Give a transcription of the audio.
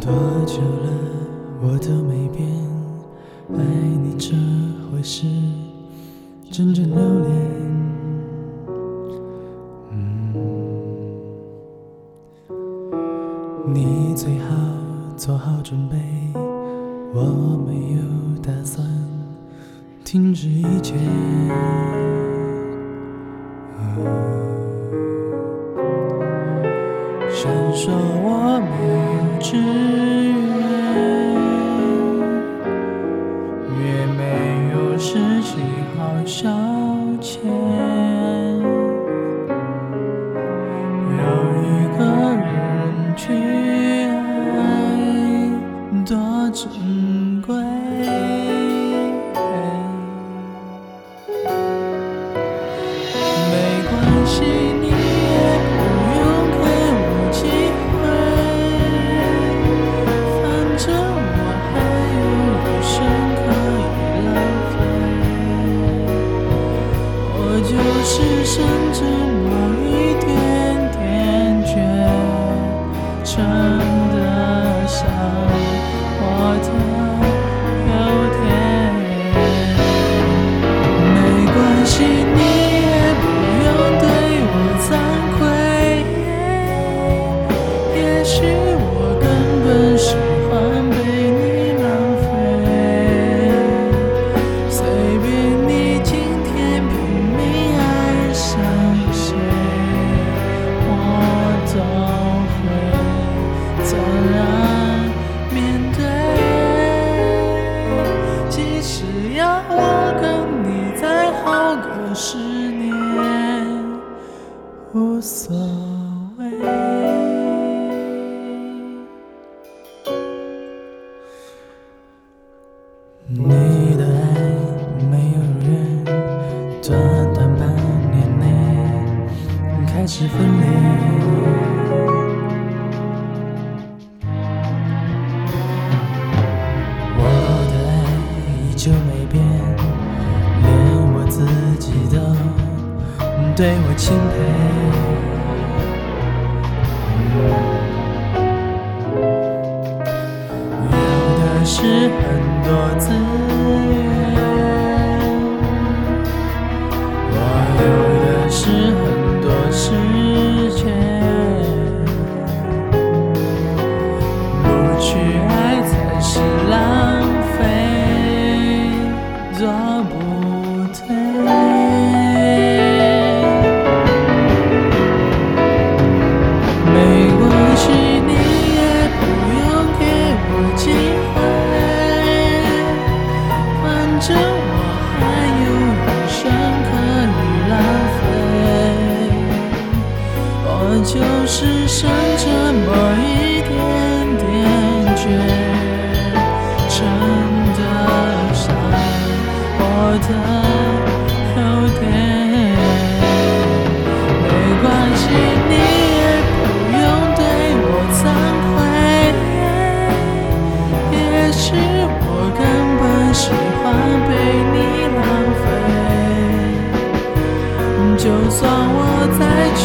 多久了我都没变，爱你这回事真正留恋。你最好做好准备，我没有打算停止一切。闪烁我没有知就是剩这么一点点倔，真无所谓。你的爱没有人，短短半年内开始分裂。我的爱依旧没变，连我自己都对我钦佩。有的是很多资源，我有的是很多时间。不去剩这么一点点倔，真的想我的有点。没关系，你也不用对我惭愧。也许我根本喜欢被你浪费。就算我再去